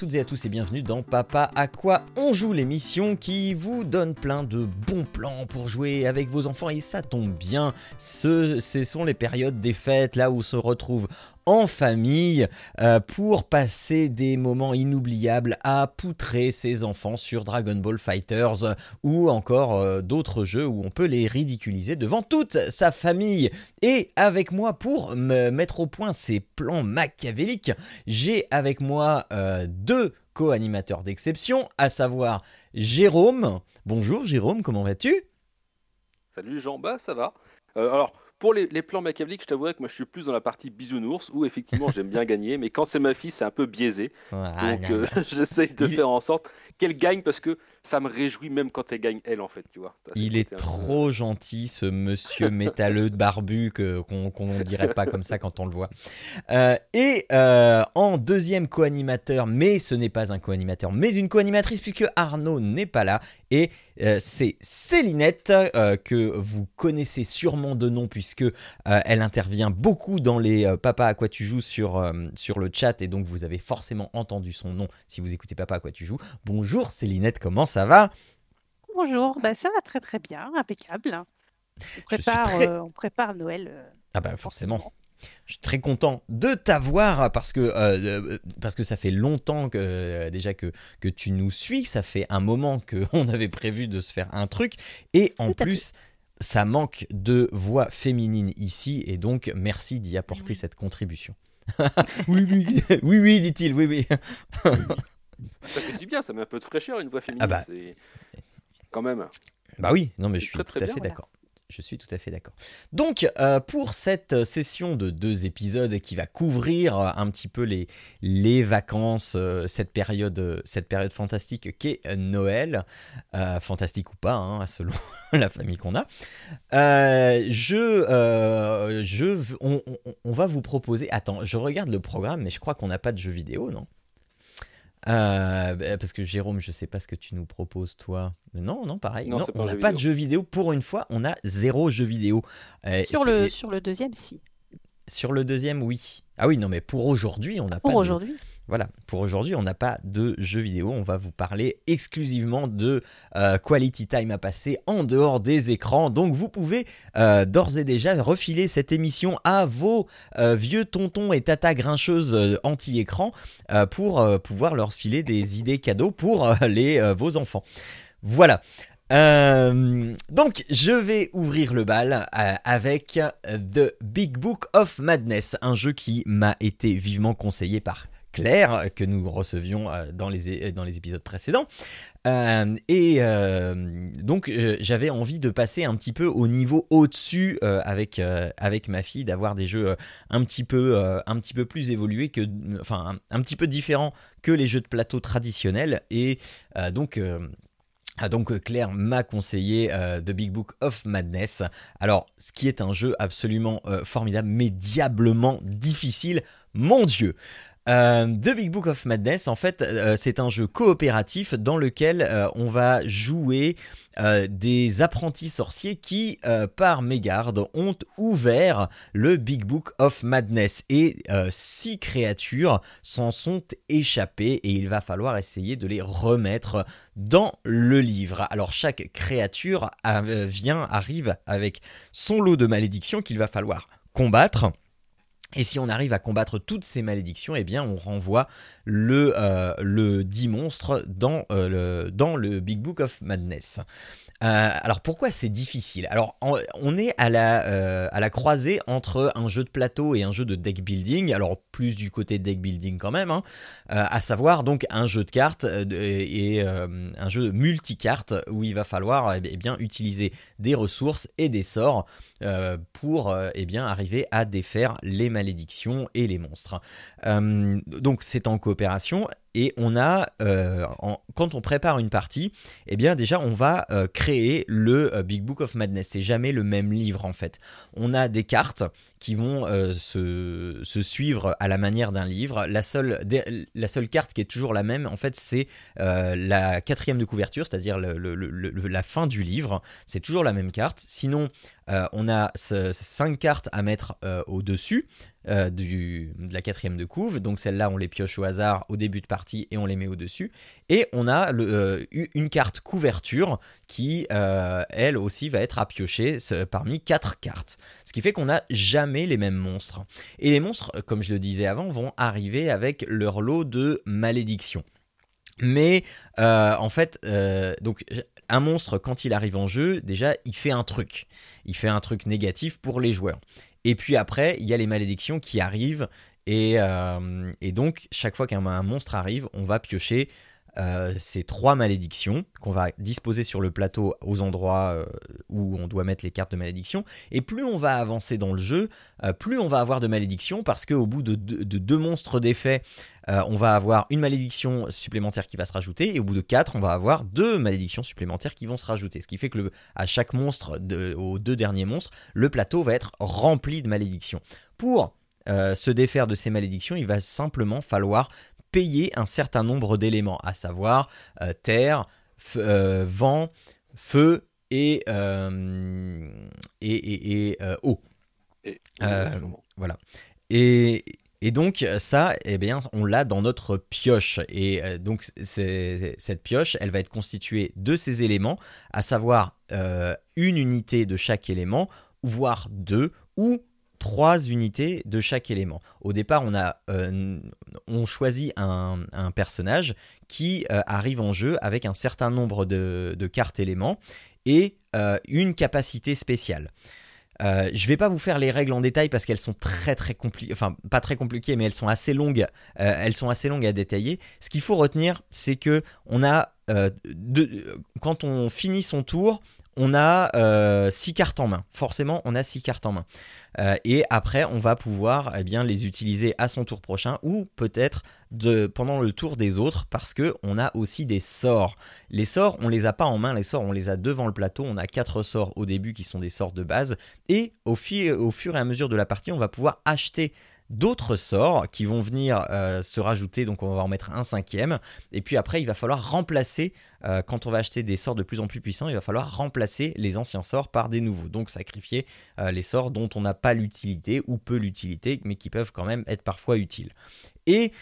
Toutes et à tous et bienvenue dans Papa à quoi on joue l'émission qui vous donne plein de bons plans pour jouer avec vos enfants et ça tombe bien, ce, sont les périodes des fêtes là où se retrouve en famille euh, pour passer des moments inoubliables à poutrer ses enfants sur Dragon Ball Fighters ou encore euh, d'autres jeux où on peut les ridiculiser devant toute sa famille. Et avec moi pour me mettre au point ces plans machiavéliques, j'ai avec moi euh, deux co-animateurs d'exception, à savoir Jérôme. Bonjour Jérôme, comment vas-tu? Salut Jean, bah ça va. alors pour les, plans machiavéliques, je t'avouerais que moi je suis plus dans la partie bisounours où effectivement j'aime bien gagner, mais quand c'est ma fille, c'est un peu biaisé. Donc euh, j'essaye de faire en sorte qu'elle gagne parce que ça me réjouit même quand elle gagne elle en fait, tu vois. Il est trop gentil ce monsieur métalleux de barbu qu'on ne dirait pas comme ça quand on le voit. Euh, et euh, en deuxième co-animateur, mais ce n'est pas un co-animateur, mais une co-animatrice puisque Arnaud n'est pas là et c'est Célinette que vous connaissez sûrement de nom puisque euh, elle intervient beaucoup dans les euh, Papa à quoi tu joues sur, euh, sur le chat et donc vous avez forcément entendu son nom si vous écoutez Papa à quoi tu joues. Bonjour Célinette, comment ça va? Bonjour, bah, ça va très très bien, impeccable. On prépare, on prépare Noël. ah bah forcément. Je suis très content de t'avoir parce que, parce que ça fait longtemps que, déjà que, que tu nous suis, ça fait un moment qu'on avait prévu de se faire un truc et en plus ça manque de voix féminine ici, et donc merci d'y apporter cette contribution. oui, oui, oui, oui, dit-il, oui, oui. Ça fait du bien, ça met un peu de fraîcheur, une voix féminine. Ah bah. Quand même. Bah oui, non, mais je suis tout à fait d'accord. Je suis tout à fait d'accord. Donc, euh, pour cette session de deux épisodes qui va couvrir un petit peu les, les vacances, euh, cette, période, cette période fantastique qu'est Noël, euh, fantastique ou pas, hein, selon la famille qu'on a, je, je, on, on, va vous proposer. Attends, je regarde le programme, mais je crois qu'on n'a pas de jeu vidéo, non? Euh, bah, parce que Jérôme, je sais pas ce que tu nous proposes toi. Non, non, pareil. Non, on n'a pas de jeu vidéo. Pour une fois, on a zéro jeu vidéo. Euh, sur, le, sur le deuxième, si. Sur le deuxième, oui. Ah oui, non, mais pour aujourd'hui, on n'a pas. Pour aujourd'hui. Voilà, pour aujourd'hui, on n'a pas de jeux vidéo. On va vous parler exclusivement de euh, quality time à passer en dehors des écrans. Donc, vous pouvez euh, d'ores et déjà refiler cette émission à vos euh, vieux tontons et tatas grincheuses anti-écran pour pouvoir leur filer des idées cadeaux pour les, vos enfants. Voilà. donc, je vais ouvrir le bal avec The Big Book of Madness, un jeu qui m'a été vivement conseillé par Claire que nous recevions euh, dans les, dans les épisodes précédents. Euh, et euh, donc j'avais envie de passer un petit peu au niveau au-dessus avec, ma fille, d'avoir des jeux un petit peu, plus évolués, que, enfin un, petit peu différents que les jeux de plateau traditionnels. Et donc... donc Claire m'a conseillé The Big Book of Madness. Alors, ce qui est un jeu absolument formidable, mais diablement difficile, mon Dieu. Euh, The Big Book of Madness, en fait, euh, c'est un jeu coopératif dans lequel euh, on va jouer des apprentis sorciers qui, par mégarde, ont ouvert le Big Book of Madness. Et six créatures s'en sont échappées et il va falloir essayer de les remettre dans le livre. Alors chaque créature vient, arrive avec son lot de malédictions qu'il va falloir combattre. Et si on arrive à combattre toutes ces malédictions, eh bien on renvoie le, euh, le dit monstre dans, euh, le, dans le Big Book of Madness. Euh, alors pourquoi c'est difficile? Alors on est à la, à la croisée entre un jeu de plateau et un jeu de deck building, alors plus du côté deck building quand même, hein, à savoir donc un jeu de cartes et un jeu de multicartes où il va falloir eh bien utiliser des ressources et des sorts euh, pour euh, eh bien, arriver à défaire les malédictions et les monstres. Euh, donc c'est en coopération et on a, euh, quand on prépare une partie, eh bien déjà on va créer le Big Book of Madness. C'est jamais le même livre en fait. On a des cartes qui vont se, suivre à la manière d'un livre. La seule, la seule carte qui est toujours la même, en fait, c'est la quatrième de couverture, c'est-à-dire la fin du livre. C'est toujours la même carte. Sinon, on a cinq cartes à mettre au-dessus. Euh, de la quatrième de couve. Donc celle-là, on les pioche au hasard au début de partie et on les met au-dessus. Et on a euh, une carte couverture qui, euh, elle aussi, va être à piocher parmi quatre cartes. Ce qui fait qu'on n'a jamais les mêmes monstres. Et les monstres, comme je le disais avant, vont arriver avec leur lot de malédictions. Mais en fait, donc un monstre, quand il arrive en jeu, déjà, il fait un truc. Il fait un truc négatif pour les joueurs. Et puis après, il y a les malédictions qui arrivent. Et, euh, donc, chaque fois qu'un monstre arrive, on va piocher euh, ces trois malédictions qu'on va disposer sur le plateau aux endroits euh, où on doit mettre les cartes de malédiction. Et plus on va avancer dans le jeu, plus on va avoir de malédictions parce qu'au bout de, deux monstres d'effet, on va avoir une malédiction supplémentaire qui va se rajouter. Et au bout de quatre, on va avoir deux malédictions supplémentaires qui vont se rajouter. Ce qui fait que à chaque monstre, aux deux derniers monstres, le plateau va être rempli de malédictions. Pour se défaire de ces malédictions, il va simplement falloir payer un certain nombre d'éléments, à savoir euh, terre, euh, vent, feu et, euh, et, eau. voilà. Et, et donc ça, eh bien, on l'a dans notre pioche. Et donc cette pioche, elle va être constituée de ces éléments, à savoir une unité de chaque élément, voire deux, ou trois unités de chaque élément. Au départ, on, a, euh, on choisit un, personnage qui euh, arrive en jeu avec un certain nombre de, cartes éléments et euh, une capacité spéciale. je ne vais pas vous faire les règles en détail parce qu'elles sont très très compliquées, enfin pas très compliquées, mais elles sont assez longues. elles sont assez longues à détailler. Ce qu'il faut retenir, c'est que on a, quand on finit son tour, on a 6 cartes en main. Forcément, on a 6 cartes en main. Euh, et après, on va pouvoir eh bien, les utiliser à son tour prochain ou peut-être de, pendant le tour des autres parce que on a aussi des sorts. Les sorts, on les a pas en main, les sorts, on les a devant le plateau. On a quatre sorts au début qui sont des sorts de base et au, au fur et à mesure de la partie, on va pouvoir acheter d'autres sorts qui vont venir euh, se rajouter, donc on va en mettre un cinquième, et puis après il va falloir remplacer, euh, quand on va acheter des sorts de plus en plus puissants, il va falloir remplacer les anciens sorts par des nouveaux, donc sacrifier euh, les sorts dont on n'a pas l'utilité ou peu l'utilité, mais qui peuvent quand même être parfois utiles. Et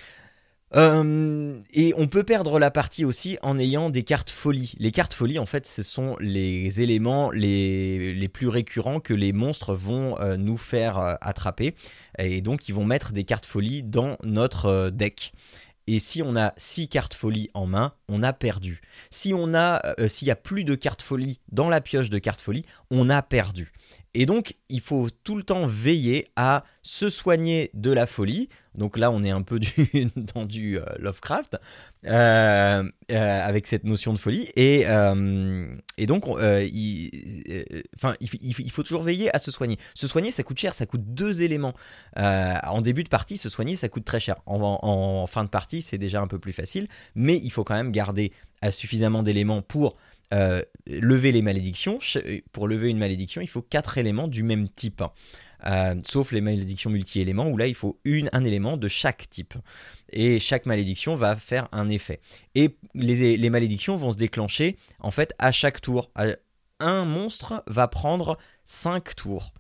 euh, et on peut perdre la partie aussi en ayant des cartes folie. Les cartes folie, en fait, ce sont les éléments les, plus récurrents que les monstres vont euh, nous faire euh, attraper. Et donc, ils vont mettre des cartes folie dans notre deck. Et si on a 6 cartes folie en main, on a perdu. Si on a, s'il y a plus de cartes folie dans la pioche de cartes folie, on a perdu. Et donc, il faut tout le temps veiller à se soigner de la folie. Donc là, on est un peu dans du euh, Lovecraft, euh, euh, avec cette notion de folie. Et, donc, il, enfin, il, faut toujours veiller à se soigner. Se soigner, ça coûte cher, ça coûte deux éléments. en début de partie, se soigner, ça coûte très cher. En, fin de partie, c'est déjà un peu plus facile, mais il faut quand même garder suffisamment d'éléments pour euh, lever les malédictions. Pour lever une malédiction, il faut quatre éléments du même type. Euh, sauf les malédictions multi-éléments où là il faut un élément de chaque type. Et chaque malédiction va faire un effet. Et les, malédictions vont se déclencher en fait à chaque tour. Un monstre va prendre 5 tours.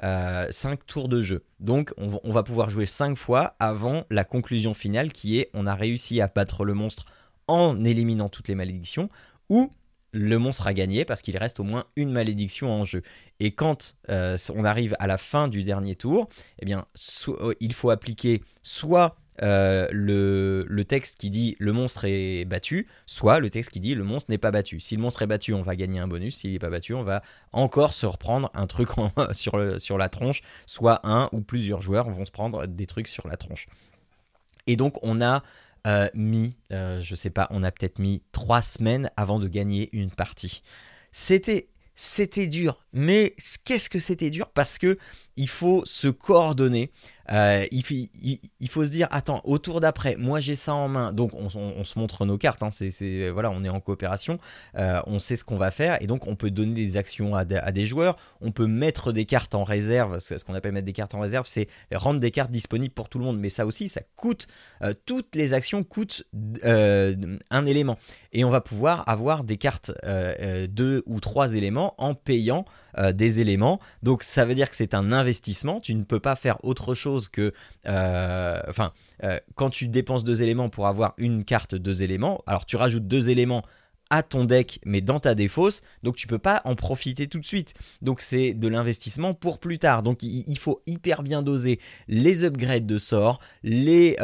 5 euh, tours de jeu. Donc on, on va pouvoir jouer 5 fois avant la conclusion finale qui est on a réussi à battre le monstre en éliminant toutes les malédictions ou le monstre a gagné parce qu'il reste au moins une malédiction en jeu. Et quand euh, on arrive à la fin du dernier tour, eh euh, il faut appliquer soit euh, le, texte qui dit le monstre est battu, soit le texte qui dit le monstre n'est pas battu. Si le monstre est battu, on va gagner un bonus. S'il n'est pas battu, on va encore se reprendre un truc sur la tronche. Soit un ou plusieurs joueurs vont se prendre des trucs sur la tronche. Et donc on a euh, mis, euh, je sais pas, on a peut-être mis trois semaines avant de gagner une partie. C'était, c'était dur, mais qu'est-ce que c'était dur? Parce que il faut se coordonner. Euh, il, faut se dire attends au tour d'après moi j'ai ça en main. Donc on, se montre nos cartes hein, c'est, voilà on est en coopération. Euh, on sait ce qu'on va faire et donc on peut donner des actions à, des joueurs. On peut mettre des cartes en réserve. Ce qu'on appelle mettre des cartes en réserve c'est rendre des cartes disponibles pour tout le monde. Mais ça aussi ça coûte euh, toutes les actions coûtent un élément. Et on va pouvoir avoir des cartes deux ou trois éléments en payant euh, des éléments. Donc ça veut dire que c'est un investissement. Tu ne peux pas faire autre chose que... Euh, enfin, euh, quand tu dépenses deux éléments pour avoir une carte deux éléments, alors tu rajoutes deux éléments à ton deck, mais dans ta défausse, donc tu peux pas en profiter tout de suite. Donc c'est de l'investissement pour plus tard. Donc il faut hyper bien doser les upgrades de sorts, les,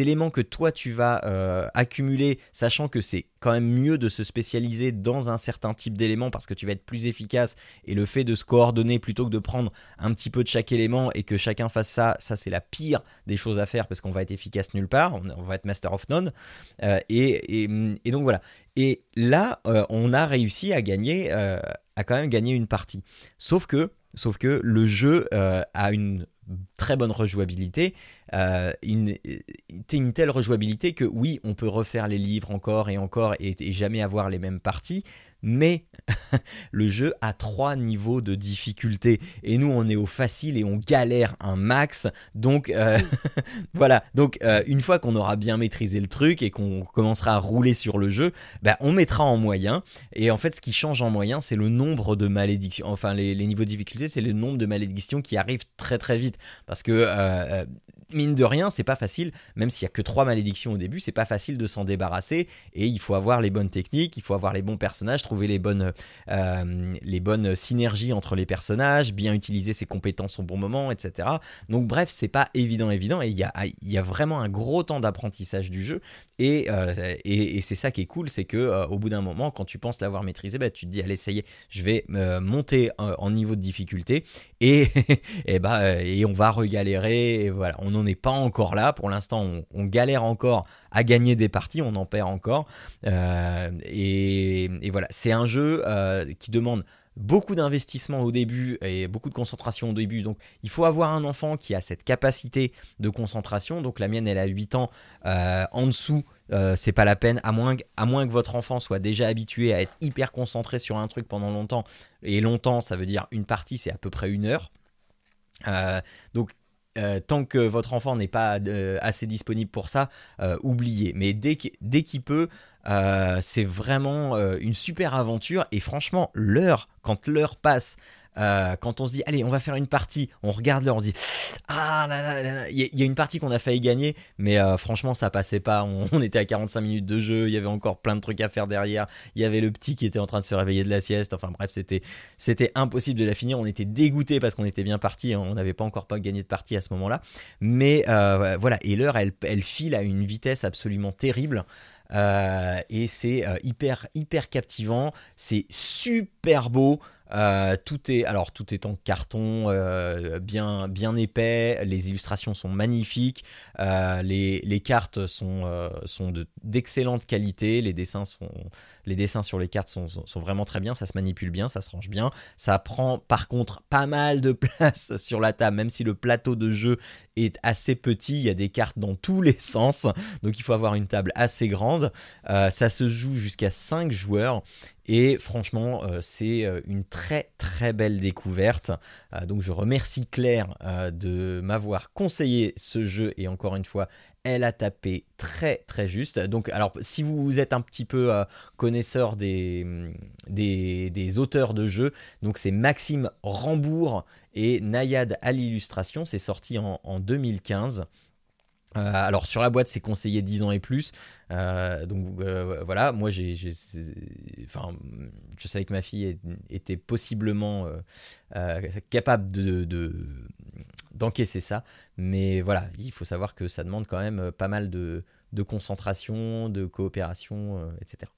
éléments que toi tu vas accumuler, sachant que c'est quand même mieux de se spécialiser dans un certain type d'éléments parce que tu vas être plus efficace et le fait de se coordonner plutôt que de prendre un petit peu de chaque élément et que chacun fasse ça, ça c'est la pire des choses à faire parce qu'on va être efficace nulle part, on, va être master of none. Euh, et, et donc voilà. Et là, euh, on a réussi à gagner, euh, à quand même gagner une partie. Sauf que, sauf que le jeu a une très bonne rejouabilité, une, une, telle rejouabilité que oui, on peut refaire les livres encore et encore et jamais avoir les mêmes parties, mais le jeu a trois niveaux de difficulté. Et nous on est au facile et on galère un max. Donc euh, voilà. Donc euh, une fois qu'on aura bien maîtrisé le truc et qu'on commencera à rouler sur le jeu bah, on mettra en moyen. Et en fait ce qui change en moyen c'est le nombre de malédictions. Enfin les, niveaux de difficulté c'est le nombre de malédictions qui arrivent très très vite. Parce que euh, mine de rien, c'est pas facile, même s'il y a que trois malédictions au début, c'est pas facile de s'en débarrasser. Et il faut avoir les bonnes techniques, il faut avoir les bons personnages, trouver les bonnes, euh, les bonnes synergies entre les personnages, bien utiliser ses compétences au bon moment, etc. Donc bref, c'est pas évident, évident. Et il y a, il y a vraiment un gros temps d'apprentissage du jeu et, euh, et, c'est ça qui est cool, c'est que euh, au bout d'un moment, quand tu penses l'avoir maîtrisé, bah, tu te dis allez, ça y est, je vais monter en niveau de difficulté et, et, bah, et on va regalérer, et voilà, on n'en est pas encore là, pour l'instant on, galère encore à gagner des parties, on en perd encore, euh, et, voilà, c'est un jeu euh, qui demande beaucoup d'investissement au début et beaucoup de concentration au début. Donc il faut avoir un enfant qui a cette capacité de concentration. Donc la mienne elle a 8 ans. Euh, en dessous, c'est pas la peine, à moins, que votre enfant soit déjà habitué à être hyper concentré sur un truc pendant longtemps. Et longtemps, ça veut dire une partie, c'est à peu près une heure. donc euh, tant que votre enfant n'est pas euh, assez disponible pour ça, euh, oubliez. Mais dès qu'il peut, c'est vraiment une super aventure. Et franchement, l'heure, quand l'heure passe euh, quand on se dit allez on va faire une partie, on regarde là, on dit ah il y, a une partie qu'on a failli gagner, mais euh, franchement ça passait pas. On, était à 45 minutes de jeu, il y avait encore plein de trucs à faire derrière. Il y avait le petit qui était en train de se réveiller de la sieste. Enfin bref c'était impossible de la finir. On était dégoûté parce qu'on était bien parti. On n'avait pas encore pas gagné de partie à ce moment-là. Mais euh, voilà et l'heure elle file à une vitesse absolument terrible. Et c'est hyper hyper captivant, c'est super beau. Euh, tout est alors tout est en carton euh, bien bien épais. Les illustrations sont magnifiques. Euh, les, les, cartes sont sont d'excellente qualité. Les dessins sont les dessins sur les cartes sont, vraiment très bien ça se manipule bien ça se range bien ça prend par contre pas mal de place sur la table. Même si le plateau de jeu est assez petit il y a des cartes dans tous les sens. Donc il faut avoir une table assez grande. Ça se joue jusqu'à 5 joueurs. Et franchement, euh, c'est euh, une très très belle découverte. Euh, donc je remercie Claire de m'avoir conseillé ce jeu. Et encore une fois, elle a tapé très très juste. Donc alors si vous êtes un petit peu connaisseur des, des, auteurs de jeux, donc c'est Maxime Rambourg et Nayad à l'illustration, c'est sorti en 2015. Alors sur la boîte c'est conseillé 10 ans et plus. Euh, donc euh, voilà, moi j'ai, enfin, je savais que ma fille était possiblement euh, capable de, d'encaisser ça, mais voilà, il faut savoir que ça demande quand même pas mal de, de concentration, de coopération, etc.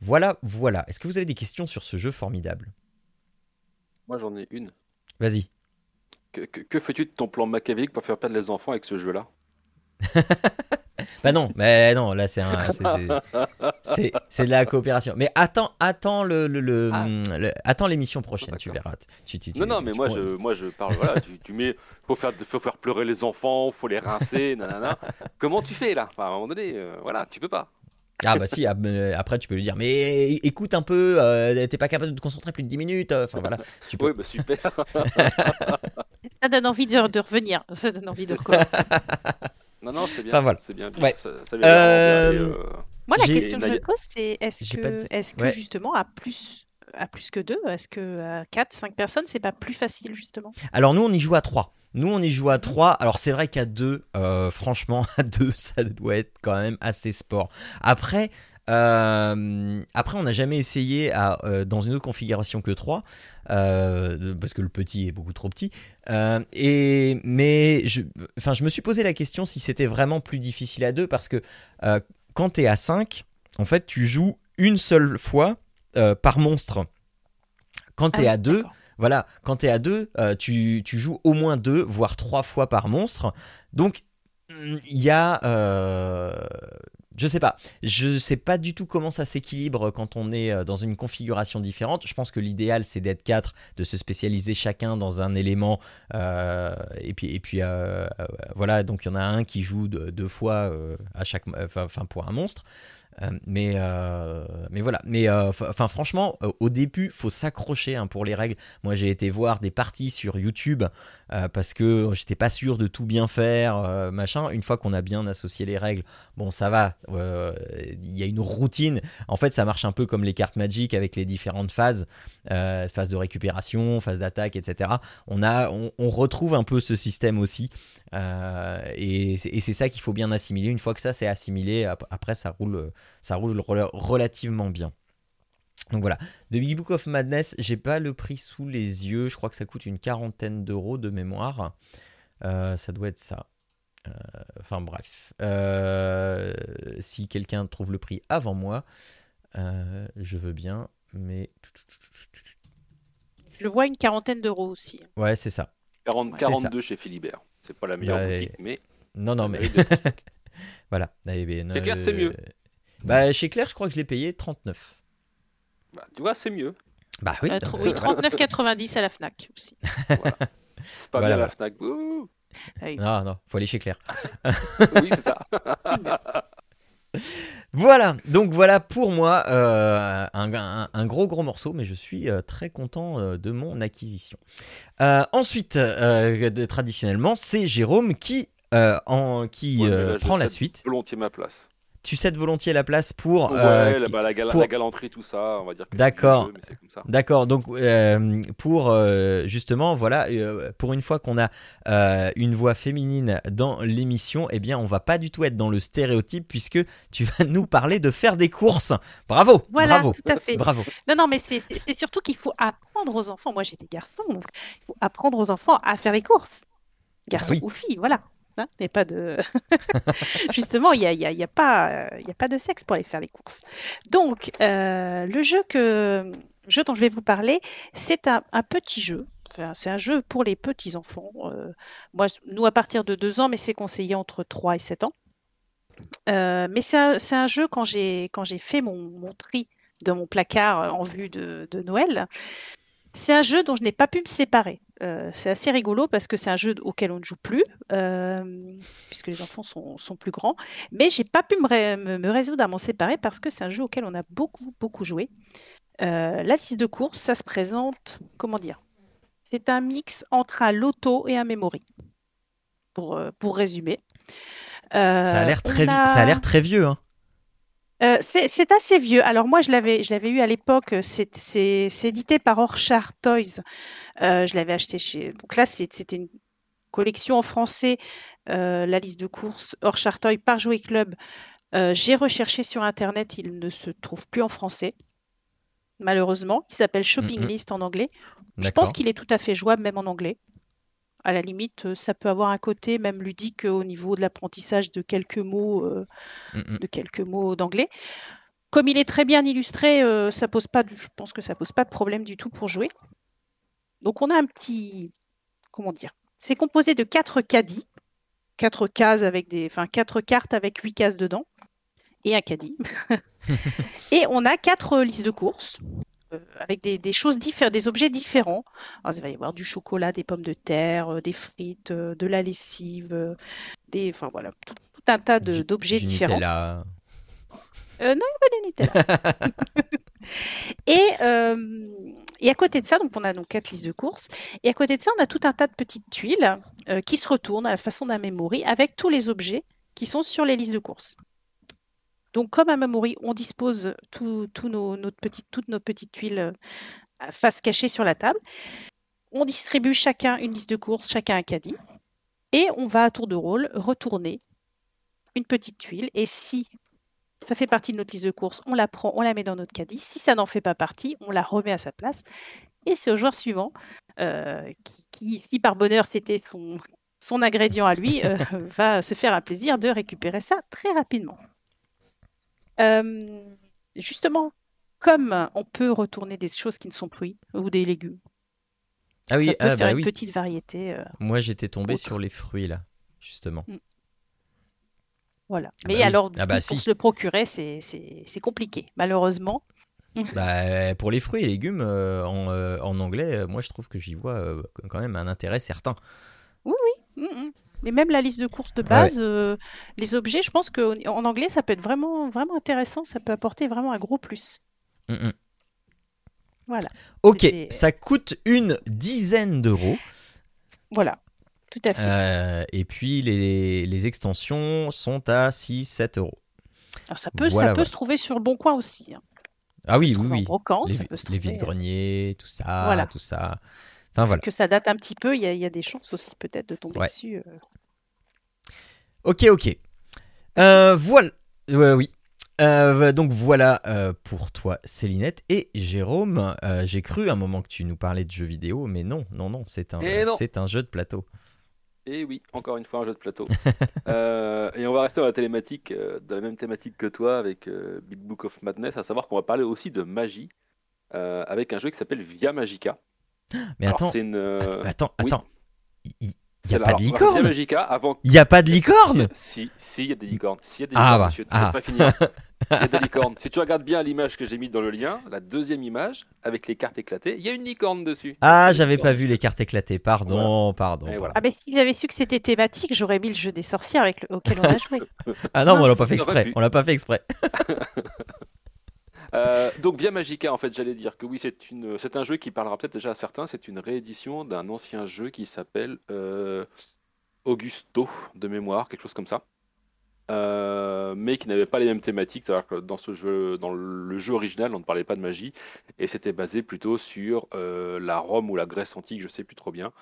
Voilà, voilà. Est-ce que vous avez des questions sur ce jeu formidable? Moi j'en ai une. Vas-y. Que, que, fais-tu de ton plan machiavélique pour faire perdre les enfants avec ce jeu-là? Bah non, mais non, là c'est c'est de la coopération. Mais attends, attends le, le, ah. attends l'émission prochaine, tu verras. non, non, mais moi je, moi je parle. Voilà, tu, mets, faut faire, faut faire pleurer les enfants, faut les rincer, nanana. Comment tu fais là? À un moment donné, euh, voilà, tu peux pas. Ah bah si, euh, après tu peux lui dire, mais écoute un peu, euh, t'es pas capable de te concentrer plus de 10 minutes. Enfin voilà, tu peux. Oui, bah super. ça donne envie de, de, revenir, ça donne envie de recommencer. Non, non, c'est bien. voilà. C'est bien. Ouais. Ça, euh, Moi, la question que je me pose, c'est est-ce que, est que justement, à plus, à plus que deux, est-ce que à 4, 5 personnes, c'est pas plus facile, justement? Alors, nous, on y joue à 3. Nous, on y joue à 3. Mhm. Alors, c'est vrai qu'à 2, euh, franchement, à 2, ça doit être quand même assez sport. Après, euh, après, on n'a jamais essayé à, euh, dans une autre configuration que 3, euh, parce que le petit est beaucoup trop petit. et, mais je, enfin, je me suis posé la question si c'était vraiment plus difficile à 2, parce que quand tu es à 5, en fait, tu joues une seule fois par monstre. Quand tu es ah à 2, voilà, quand tu es à 2, tu, tu, joues au moins 2, voire 3 fois par monstre. Donc, il y a je sais pas. Je sais pas du tout comment ça s'équilibre quand on est euh, dans une configuration différente. Je pense que l'idéal c'est d'être quatre, de se spécialiser chacun dans un élément. Euh, et puis, et puis euh, voilà, donc il y en a un qui joue deux, fois à chaque, enfin pour un monstre. Euh, mais, euh, mais voilà. Mais euh, enfin, franchement, au début, faut s'accrocher hein, pour les règles. Moi, j'ai été voir des parties sur YouTube parce que j'étais pas sûr de tout bien faire, machin. Une fois qu'on a bien associé les règles, bon, ça va. Il y a une routine. En fait, ça marche un peu comme les cartes Magic avec les différentes phases, phase de récupération, phase d'attaque, etc. On a, on retrouve un peu ce système aussi. Euh, et c'est ça qu'il faut bien assimiler. Une fois que ça c'est assimilé, après ça roule, ça roule relativement bien. Donc voilà, The Big Book of Madness, j'ai pas le prix sous les yeux, je crois que ça coûte une quarantaine d'euros de mémoire. Euh, ça doit être ça. Euh, enfin bref, si quelqu'un trouve le prix avant moi, je veux bien, mais... Je vois une quarantaine d'euros aussi. Ouais, c'est ça. 40, 42 chez Philibert. C'est pas la meilleure bah, boutique, mais. Non, non, mais. voilà. Chez Claire, c'est mieux. Bah, chez Claire, je crois que je l'ai payé 39. Bah, tu vois, c'est mieux. Bah oui. Euh, oui 39,90 à la Fnac aussi. C'est pas bien la Fnac. Ah non, non, faut aller chez Claire. oui, c'est ça. Voilà, donc voilà pour moi euh, un, gros gros morceau, mais je suis euh, très content euh, de mon acquisition. ensuite, traditionnellement, c'est Jérôme qui, en, qui prend la suite. Volontiers ma place tu cèdes volontiers la place pour. Ouais, euh, bah, la, galanterie, tout ça, on va dire. D'accord. D'accord. Donc, euh, pour euh, justement, voilà, pour une fois qu'on a une voix féminine dans l'émission, eh bien, on va pas du tout être dans le stéréotype puisque tu vas nous parler de faire des courses. Bravo. Voilà, bravo, tout à fait. Bravo. Non, non, mais c'est surtout qu'il faut apprendre aux enfants. Moi, j'ai des garçons, donc il faut apprendre aux enfants à faire les courses. Garçons ou filles, voilà. Hein, pas de... Justement, il n'y a, a, pas, y a pas de sexe pour aller faire les courses. Donc, euh, le jeu, que, jeu dont je vais vous parler, c'est un, petit jeu. c'est un jeu pour les petits-enfants. Euh, moi, nous, à partir de 2 ans, mais c'est conseillé entre 3 et 7 ans. Euh, mais c'est un, un, jeu, quand j'ai fait mon, mon, tri de mon placard en vue de, de Noël, c'est un jeu dont je n'ai pas pu me séparer. Euh, c'est assez rigolo parce que c'est un jeu auquel on ne joue plus, euh, puisque les enfants sont, plus grands. Mais j'ai pas pu me, résoudre à m'en séparer parce que c'est un jeu auquel on a beaucoup, beaucoup joué. Euh, la liste de courses, ça se présente, comment dire? C'est un mix entre un loto et un memory, pour, pour résumer. ça a l'air très, ça a l'air très vieux. Hein. C'est assez vieux. Alors moi, je l'avais, je l'avais eu à l'époque. C'est édité par Orchard Toys. Euh, je l'avais acheté chez. Donc là, c'était une collection en français, euh, la liste de courses hors Chartoy par Jouet Club. Euh, j'ai recherché sur internet, il ne se trouve plus en français, malheureusement. Il s'appelle Shopping mm, mm. List en anglais. Je pense qu'il est tout à fait jouable, même en anglais. À la limite, ça peut avoir un côté même ludique au niveau de l'apprentissage de quelques mots, mm, de quelques mots d'anglais. Comme il est très bien illustré, ça pose pas, je pense que ça pose pas de problème du tout pour jouer. Donc on a un petit, comment dire, c'est composé de quatre caddies, quatre cases avec des, enfin quatre cartes avec huit cases dedans et un caddie. et on a quatre listes de courses euh, avec des, choses différentes, des objets différents. il va y avoir du chocolat, des pommes de terre, euh, des frites, euh, de la lessive, des, enfin voilà, tout, un tas d'objets différents. Nutella. non, il n'y a pas de Nutella. et, et à côté de ça, donc on a donc quatre listes de courses. Et à côté de ça, on a tout un tas de petites tuiles qui se retournent à la façon d'un memory avec tous les objets qui sont sur les listes de courses. Donc, comme à Mamori, on dispose toutes nos petites tuiles euh, face cachée sur la table. On distribue chacun une liste de courses, chacun un caddie. Et on va à tour de rôle retourner une petite tuile. Et si ça fait partie de notre liste de courses, on la prend, on la met dans notre caddie. Si ça n'en fait pas partie, on la remet à sa place. Et c'est au joueur suivant, euh, qui, si par bonheur c'était son, son ingrédient à lui, euh, va se faire un plaisir de récupérer ça très rapidement. Euh, justement, comme on peut retourner des choses qui ne sont plus ou des légumes. Ah oui, ça peut ah faire bah une petite variété. Euh, Moi, j'étais tombé sur les fruits là, justement. Mm. Voilà. Ah Mais bah alors, ah bah pour se le procurer, c'est compliqué, malheureusement. Bah, pour les fruits et légumes, euh, en, en, anglais, moi je trouve que j'y vois quand même un intérêt certain. Oui, oui. Mm, mm. Mais même la liste de courses de base, euh, les objets, je pense qu'en anglais, ça peut être vraiment, vraiment intéressant. Ça peut apporter vraiment un gros plus. Mm, mm. Voilà. Ok, ça coûte une dizaine d'euros. Voilà, tout à fait. Euh, et puis les, les, extensions sont à 6-7 euros. Alors ça peut, ça peut se trouver sur le bon coin aussi. Hein. Ah oui, oui, oui. les, les vides-greniers, tout ça, voilà. tout ça. Enfin, voilà. Que ça date un petit peu, il y, y, a des chances aussi peut-être de tomber dessus. Euh. Ok, ok. Euh, voilà. oui. Euh, donc voilà pour toi, Célinette. Et Jérôme, j'ai cru un moment que tu nous parlais de jeux vidéo, mais non, non, non, c'est un, eh c'est un jeu de plateau. Et oui, encore une fois un jeu de plateau. et on va rester dans la thématique, dans la même thématique que toi avec Big Book of Madness, à savoir qu'on va parler aussi de magie avec un jeu qui s'appelle Via Magica. Mais attends, attends, attends. Il n'y a pas de licorne avant... Il n'y a pas de licorne? Si, si, il y a des licornes. Si, y a des ah, licornes, bah, monsieur. Ah. Pas finir. Il y a des licornes. Si tu regardes bien l'image que j'ai mise dans le lien, la deuxième image, avec les cartes éclatées, il y a une licorne dessus. Ah, j'avais pas vu les cartes éclatées. Pardon, pardon. Ah, mais si j'avais su que c'était thématique, j'aurais mis le jeu des sorcières avec auquel on a joué. ah non, on l'a pas fait exprès. On l'a pas fait exprès. Euh, donc Via Magica, en fait, j'allais dire que oui, c'est un jeu qui parlera peut-être déjà à certains. C'est une réédition d'un ancien jeu qui s'appelle euh, Augusto de mémoire, quelque chose comme ça. Euh, mais qui n'avait pas les mêmes thématiques. Que dans ce jeu, dans le jeu original, on ne parlait pas de magie et c'était basé plutôt sur la Rome ou la Grèce antique, je sais plus trop bien.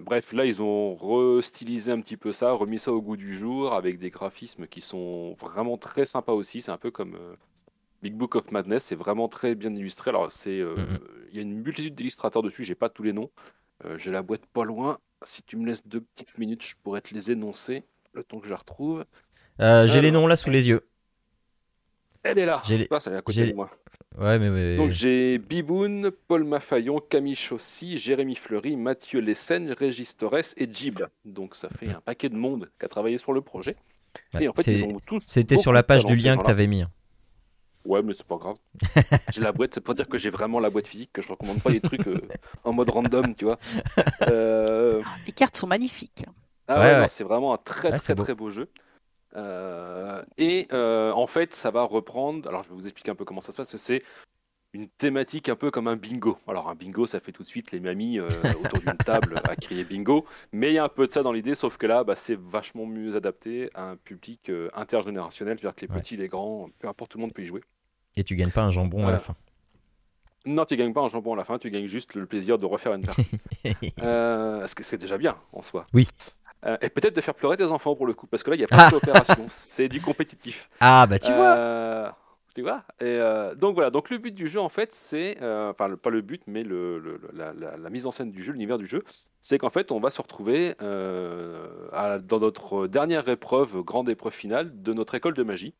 bref, là, ils ont restylisé un petit peu ça, remis ça au goût du jour avec des graphismes qui sont vraiment très sympas aussi. C'est un peu comme Big Book of Madness, c'est vraiment très bien illustré. Alors, c'est, euh, mm-hmm. il y a une multitude d'illustrateurs dessus, j'ai pas tous les noms. Euh, j'ai la boîte pas loin. Si tu me laisses deux petites minutes, je pourrais te les énoncer le temps que je la retrouve. Euh, j'ai les noms là sous les yeux. Elle est là. J'ai ah, à côté de moi. Ouais, mais, Donc j'ai Biboun, Paul Mafayon, Camille Chaussy, Jérémy Fleury, Mathieu Lessen, Régis Torres et Jib. Donc ça fait mm. un paquet de monde qui a travaillé sur le projet. et en fait, C'était sur la page du lien que tu avais mis. Ouais, mais c'est pas grave. j'ai la boîte, c'est pour dire que j'ai vraiment la boîte physique, que je recommande pas les trucs euh, en mode random, tu vois. Euh, les cartes sont magnifiques. Ah ouais, c'est vraiment un très très très beau jeu. Euh, et en fait, ça va reprendre. Alors, je vais vous expliquer un peu comment ça se passe. C'est une thématique un peu comme un bingo. Alors, un bingo, ça fait tout de suite les mamies autour d'une table à crier bingo. Mais il y a un peu de ça dans l'idée, sauf que là, bah, c'est vachement mieux adapté à un public intergénérationnel. C'est-à-dire que les petits, les grands, peu importe, tout le monde peut y jouer. Et tu gagnes pas un jambon à la fin. Non, tu gagnes pas un jambon à la fin, tu gagnes juste le plaisir de refaire une partie. euh, ce que c'est déjà bien en soi. Oui. Euh, et peut-être de faire pleurer tes enfants pour le coup, parce que là, il n'y a pas de coopération, c'est du compétitif. Ah, bah tu vois. Euh, euh, Donc voilà, donc le but du jeu, en fait, c'est. Enfin, pas le but, mais la, mise en scène du jeu, l'univers du jeu, c'est qu'en fait, on va se retrouver dans notre dernière épreuve, grande épreuve finale de notre école de magie.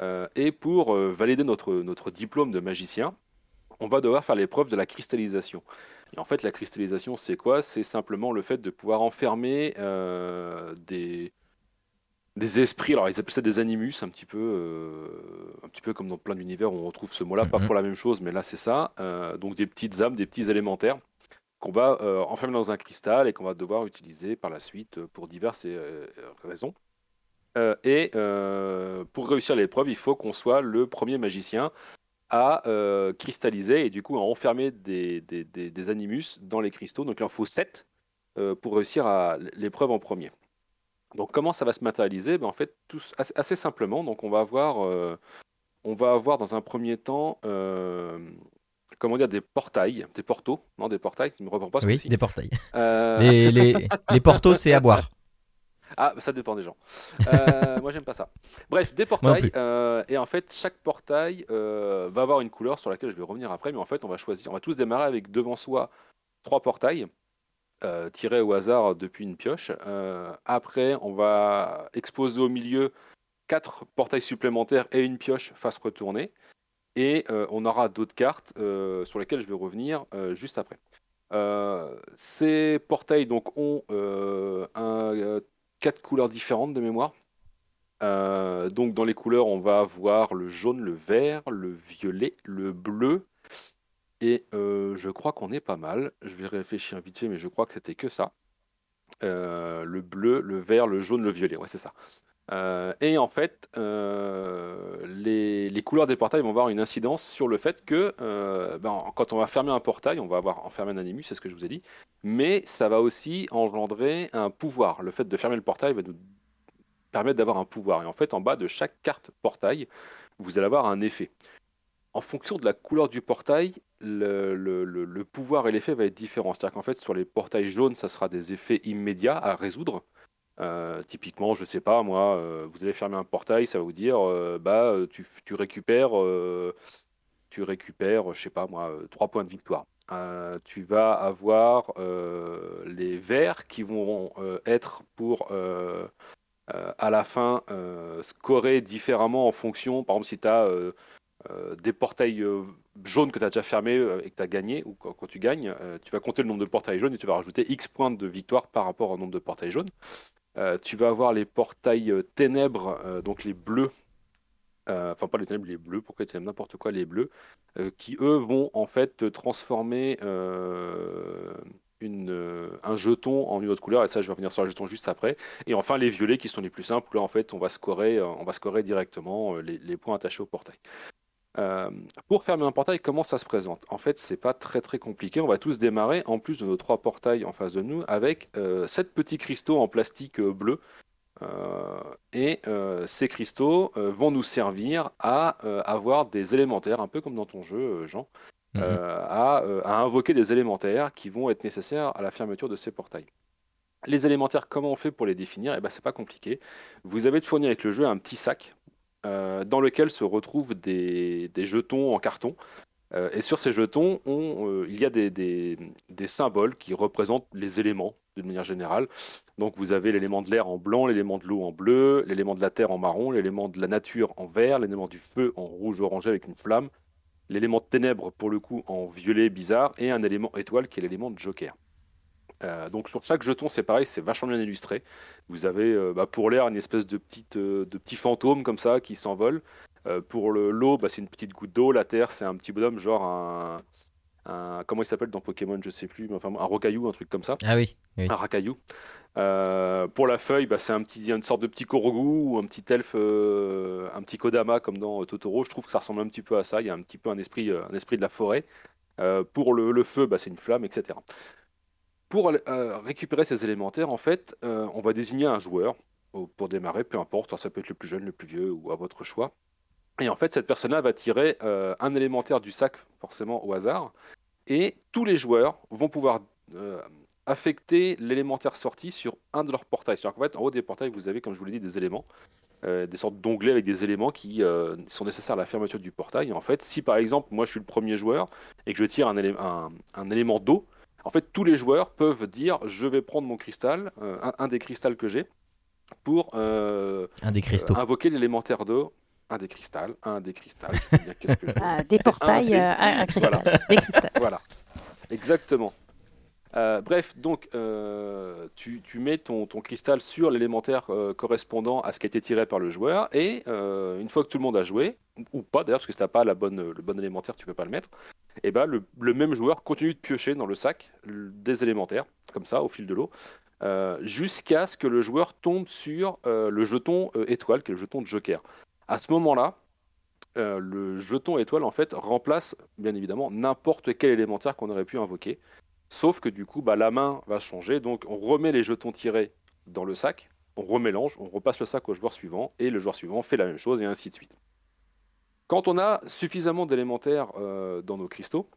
Euh, et pour euh, valider notre, notre diplôme de magicien, on va devoir faire l'épreuve de la cristallisation. Et en fait, la cristallisation, c'est quoi? C'est simplement le fait de pouvoir enfermer euh, des, des esprits. Alors, ils appellent ça des animus, un petit peu, euh, un petit peu comme dans plein d'univers où on retrouve ce mot-là, pas mhm. pour la même chose, mais là, c'est ça. Euh, donc, des petites âmes, des petits élémentaires qu'on va euh, enfermer dans un cristal et qu'on va devoir utiliser par la suite pour diverses raisons. et pour réussir l'épreuve, il faut qu'on soit le premier magicien à cristalliser et du coup à enfermer des, des, des, animus dans les cristaux. Donc, il en faut 7 pour réussir à l'épreuve en premier. Donc comment ça va se matérialiser? Ben, En fait, assez, simplement. Donc on va avoir, euh, on va avoir dans un premier temps, euh, comment dire, des portails, des portos, non des portails, tu me reprends pas ce Oui, des portails. Euh, les, les, les, portos, c'est à boire. Ah, ça dépend des gens. moi, j'aime pas ça. Bref, des portails. et en fait, chaque portail va avoir une couleur sur laquelle je vais revenir après. Mais en fait, on va choisir. On va tous démarrer avec devant soi trois portails. Euh, tiré au hasard depuis une pioche. Euh, après, on va exposer au milieu quatre portails supplémentaires et une pioche face retournée. Et euh, on aura d'autres cartes sur lesquelles je vais revenir juste après. ces portails donc ont un, quatre couleurs différentes de mémoire. donc dans les couleurs, on va avoir le jaune, le vert, le violet, le bleu, et je crois qu'on est pas mal. Je vais réfléchir vite fait, mais je crois que c'était que ça. Le bleu, le vert, le jaune, le violet. Ouais, c'est ça. Et en fait, les, couleurs des portails vont avoir une incidence sur le fait que ben, quand on va fermer un portail, on va avoir enfermé un animus, c'est ce que je vous ai dit, mais ça va aussi engendrer un pouvoir. Le fait de fermer le portail va nous permettre d'avoir un pouvoir. Et en fait, en bas de chaque carte portail, vous allez avoir un effet en fonction de la couleur du portail, le, pouvoir et l'effet va être différent. C'est-à-dire qu'en fait, sur les portails jaunes, ça sera des effets immédiats à résoudre. Euh, typiquement, je sais pas, moi, euh, vous allez fermer un portail, ça va vous dire, euh, bah, tu, récupères, tu récupères, je sais pas, moi, 3 points de victoire. tu vas avoir les verts qui vont être pour à la fin scorer différemment en fonction, par exemple, si tu as euh, des portails euh, jaunes que tu as déjà fermés euh, et que tu as gagné, ou quand, tu gagnes, tu vas compter le nombre de portails jaunes et tu vas rajouter X points de victoire par rapport au nombre de portails jaunes. tu vas avoir les portails ténèbres, donc les bleus, enfin pas les ténèbres, les bleus, pourquoi tu n'importe quoi, les bleus, qui eux vont en fait transformer un jeton en une autre couleur, et ça je vais revenir sur le jeton juste après. Et enfin les violets qui sont les plus simples, là en fait on va scorer, on va scorer directement les, les points attachés au portail. Euh, pour fermer un portail, comment ça se présente? En fait, c'est pas très très compliqué. On va tous démarrer, en plus de nos trois portails en face de nous, avec euh, sept petits cristaux en plastique euh, bleu. et ces cristaux vont nous servir à avoir des élémentaires, un peu comme dans ton jeu, Jean, mhm. à, invoquer des élémentaires qui vont être nécessaires à la fermeture de ces portails. Les élémentaires, comment on fait pour les définir? Eh ben, c'est pas compliqué. Vous avez de fournir avec le jeu un petit sac dans lequel se retrouvent des, jetons en carton. Euh, et sur ces jetons, euh, il y a des, symboles qui représentent les éléments d'une manière générale. Donc vous avez l'élément de l'air en blanc, l'élément de l'eau en bleu, l'élément de la terre en marron, l'élément de la nature en vert, l'élément du feu en rouge-orangé avec une flamme, l'élément de ténèbres pour le coup en violet bizarre, et un élément étoile qui est l'élément de joker. Euh, donc sur chaque jeton, c'est pareil, c'est vachement bien illustré. Vous avez euh, bah, pour l'air une espèce de, petite, euh, de petit fantôme comme ça qui s'envole. pour l'eau, bah, c'est une petite goutte d'eau. La terre, c'est un petit bonhomme, genre un, comment il s'appelle dans Pokémon, je sais plus, mais enfin un rocaillou, un truc comme ça. Ah oui. Un racaillou. pour la feuille, bah, c'est un petit, une sorte de petit Korogu ou un petit elfe, un petit Kodama comme dans Totoro. Je trouve que ça ressemble un petit peu à ça. Il y a un petit peu un esprit, un esprit de la forêt. pour le, le feu, c'est une flamme, etc. Pour euh, récupérer ces élémentaires, en fait, euh, on va désigner un joueur pour démarrer, peu importe, ça peut être le plus jeune, le plus vieux ou à votre choix. Et en fait, cette personne-là va tirer euh, un élémentaire du sac, forcément au hasard, et tous les joueurs vont pouvoir affecter l'élémentaire sorti sur un de leurs portails. C'est-à-dire qu'en fait, en haut des portails, vous avez, comme je vous l'ai dit, des éléments, des sortes d'onglets avec des éléments qui sont nécessaires à la fermeture du portail. Et en fait, si par exemple, moi je suis le premier joueur et que je tire un élément d'eau, en fait, tous les joueurs peuvent dire je vais prendre mon cristal, euh, un, des cristals que j'ai, pour euh, un des cristaux. Euh, invoquer l'élémentaire d'eau. Un des cristals, un des cristals. Ah, des portails, un, cristal. Voilà. Des cristals. voilà. Exactement. Euh, bref, donc tu, mets ton, cristal sur l'élémentaire correspondant à ce qui a été tiré par le joueur, et une fois que tout le monde a joué, ou pas d'ailleurs, parce que si tu n'as pas la bonne, le bon élémentaire, tu peux pas le mettre, et ben le, même joueur continue de piocher dans le sac des élémentaires, comme ça, au fil de l'eau, jusqu'à ce que le joueur tombe sur le jeton étoile, qui est le jeton de joker. À ce moment-là, euh, le jeton étoile en fait remplace bien évidemment n'importe quel élémentaire qu'on aurait pu invoquer. Sauf que du coup, bah, la main va changer, donc on remet les jetons tirés dans le sac, on remélange, on repasse le sac au joueur suivant, et le joueur suivant fait la même chose, et ainsi de suite. Quand on a suffisamment d'élémentaires euh, dans nos cristaux,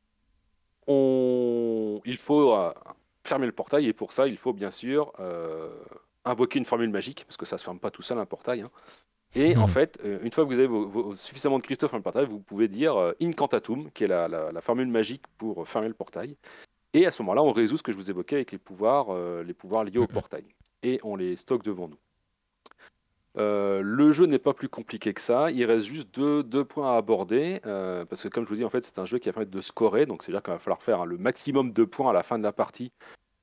il faut euh, fermer le portail, et pour ça, il faut bien sûr invoquer une formule magique, parce que ça ne se ferme pas tout seul un portail. Hein. Et en fait, euh, une fois que vous avez suffisamment de cristaux dans le portail, vous pouvez dire euh, incantatum, qui est la, formule magique pour fermer le portail. Et à ce moment-là, on résout ce que je vous évoquais avec les pouvoirs, euh, les pouvoirs liés au portail. Et on les stocke devant nous. Le jeu n'est pas plus compliqué que ça. Il reste juste deux, points à aborder. parce que, comme je vous dis, en fait, c'est un jeu qui va permettre de scorer. Donc, c'est-à-dire qu'il va falloir faire le maximum de points à la fin de la partie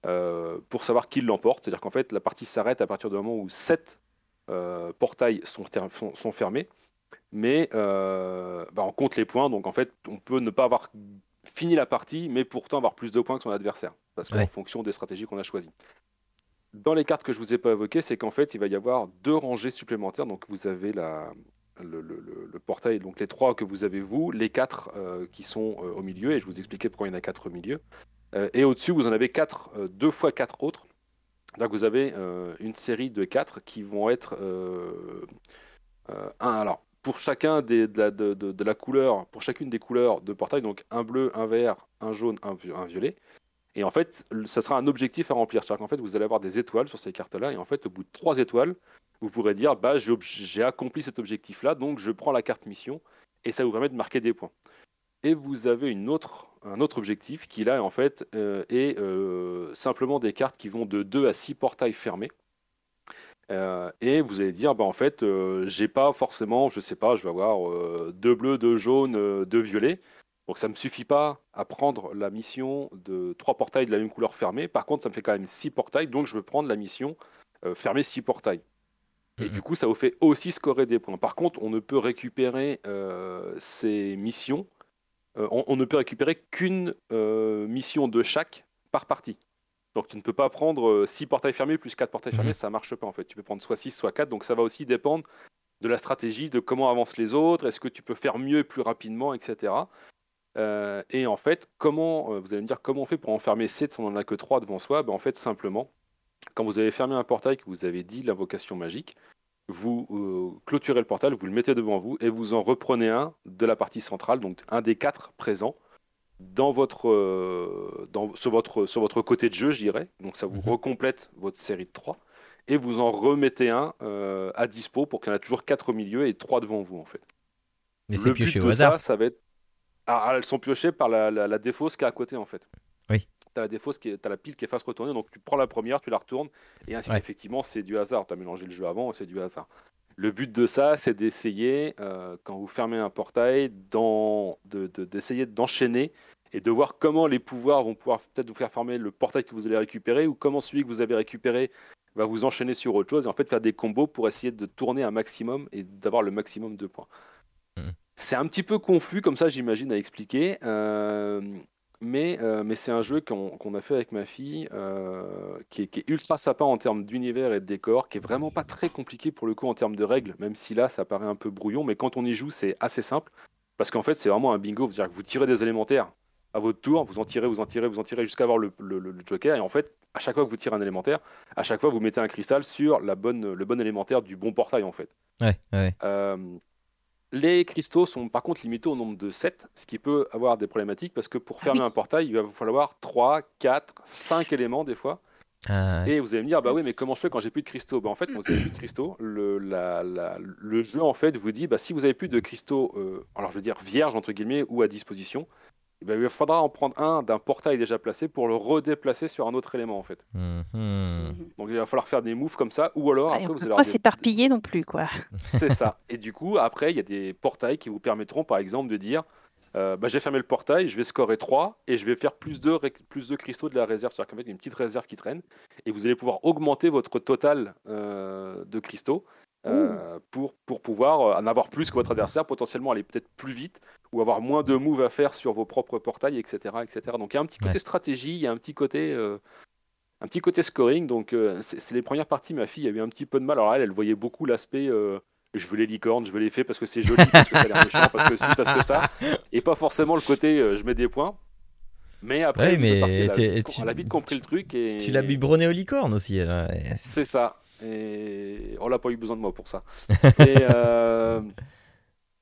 pour savoir qui l'emporte. C'est-à-dire qu'en fait, la partie s'arrête à partir du moment où 7 euh, portails sont, sont, fermés, mais euh, bah, on compte les points, donc en fait on peut ne pas avoir fini la partie, mais pourtant avoir plus de points que son adversaire, parce qu'en fonction des stratégies qu'on a choisies. Dans les cartes que je vous ai pas évoquées, c'est qu'en fait il va y avoir deux rangées supplémentaires, donc vous avez le, portail, donc les trois que vous avez vous, les quatre euh, qui sont au milieu, et je vous expliquais pourquoi il y en a quatre au milieu. et au-dessus, vous en avez quatre, deux fois quatre autres. Donc vous avez euh, une série de quatre qui vont être euh, euh, un, alors pour chacun de, la, couleur, pour chacune des couleurs de portail, donc un bleu, un vert, un jaune, un, violet. Et en fait, ça sera un objectif à remplir. C'est-à-dire qu'en fait, vous allez avoir des étoiles sur ces cartes-là. Et en fait, au bout de trois étoiles, vous pourrez dire bah, j'ai accompli cet objectif-là, donc je prends la carte mission. Et ça vous permet de marquer des points et vous avez une autre, un autre objectif qui là en fait euh, est euh, simplement des cartes qui vont de 2 à 6 portails fermés. Euh, et vous allez dire, bah, en fait, j'ai pas forcément, je sais pas, je vais avoir deux bleus, deux jaunes, deux violets. Donc ça ne me suffit pas à prendre la mission de trois portails de la même couleur fermée. Par contre, ça me fait quand même six portails, donc je veux prendre la mission fermer six portails. Et du coup, ça vous fait aussi scorer des points. Par contre, on ne peut récupérer ces missions euh, on, ne peut récupérer qu'une euh, mission de chaque par partie. Donc tu ne peux pas prendre 6 euh, portails fermés plus 4 portails fermés, mhm. ça marche pas en fait. Tu peux prendre soit 6, soit 4, donc ça va aussi dépendre de la stratégie, de comment avancent les autres, est-ce que tu peux faire mieux plus rapidement, etc. et en fait, comment, vous allez me dire comment on fait pour en fermer 7 si on n'en a que 3 devant soi? Ben, En fait, simplement, quand vous avez fermé un portail, que vous avez dit l'invocation magique, vous euh, clôturez le portail, vous le mettez devant vous et vous en reprenez un de la partie centrale, donc un des quatre présents dans votre, euh, dans, sur, votre, sur votre côté de jeu, je dirais. Donc ça vous mhm. recomplète votre série de 3 et vous en remettez un euh, à dispo pour qu'il y en ait toujours quatre au milieu et trois devant vous en fait. Mais c'est pioché au hasard. Ça, ça va être... Ah, elles sont piochées par la, la, la défausse qui est à côté en fait. Oui tu as la défausse, qui as la pile qui est face retournée, donc tu prends la première, tu la retournes, et ainsi effectivement c'est du hasard. Tu as mélangé le jeu avant, c'est du hasard. Le but de ça, c'est d'essayer, euh, quand vous fermez un portail, d'essayer d'enchaîner et de voir comment les pouvoirs vont pouvoir peut-être vous faire former le portail que vous allez récupérer ou comment celui que vous avez récupéré va vous enchaîner sur autre chose et en fait faire des combos pour essayer de tourner un maximum et d'avoir le maximum de points. Mmh. C'est un petit peu confus comme ça, j'imagine, à expliquer. Euh, mais, euh, mais c'est un jeu qu'on a fait avec ma fille, euh, qui, est, ultra sympa en termes d'univers et de décor, qui est vraiment pas très compliqué pour le coup en termes de règles, même si là ça paraît un peu brouillon, mais quand on y joue c'est assez simple, parce qu'en fait c'est vraiment un bingo, c'est-à-dire que vous tirez des élémentaires à votre tour, vous en tirez, vous en tirez, vous en tirez jusqu'à avoir le, joker, et en fait à chaque fois que vous tirez un élémentaire, à chaque fois vous mettez un cristal sur la bonne, le bon élémentaire du bon portail en fait. Ouais, ouais. Euh, les cristaux sont par contre limités au nombre de 7, ce qui peut avoir des problématiques parce que pour ah fermer un portail, il va falloir 3, 4, 5 éléments des fois. Ah Et vous allez me dire, bah oui, mais comment je fais quand j'ai plus de cristaux? Bah, En fait, quand vous avez plus de cristaux, le, le jeu en fait vous dit, bah, si vous avez plus de cristaux, euh, alors je veux dire vierges entre guillemets ou à disposition, eh ben, il faudra en prendre un d'un portail déjà placé pour le redéplacer sur un autre élément en fait. Mhm. Donc il va falloir faire des moves comme ça, ou alors après vous allez pas s'éparpiller non plus quoi. C'est ça. Et du coup après il y a des portails qui vous permettront par exemple de dire euh, bah, j'ai fermé le portail, je vais scorer 3 et je vais faire plus de, plus de cristaux de la réserve. C'est-à-dire qu'en fait, il y a une petite réserve qui traîne et vous allez pouvoir augmenter votre total euh, de cristaux euh, pour, pour pouvoir en avoir plus que votre adversaire, potentiellement aller peut-être plus vite ou avoir moins de moves à faire sur vos propres portails, etc. etc. Donc il y a un petit côté stratégie, il y a un petit côté, un petit côté scoring. Donc c'est les premières parties, ma fille a eu un petit peu de mal. Alors elle, elle voyait beaucoup l'aspect je veux les licornes, je veux les fées parce que c'est joli, parce que ça a l'air méchant, parce que si, parce que ça. Et pas forcément le côté euh, je mets des points. Mais après, mais elle, a vite compris le truc. Et... Tu l'as biberonné aux licornes aussi. C'est ça. Et on n'a pas eu besoin de moi pour ça. et, euh,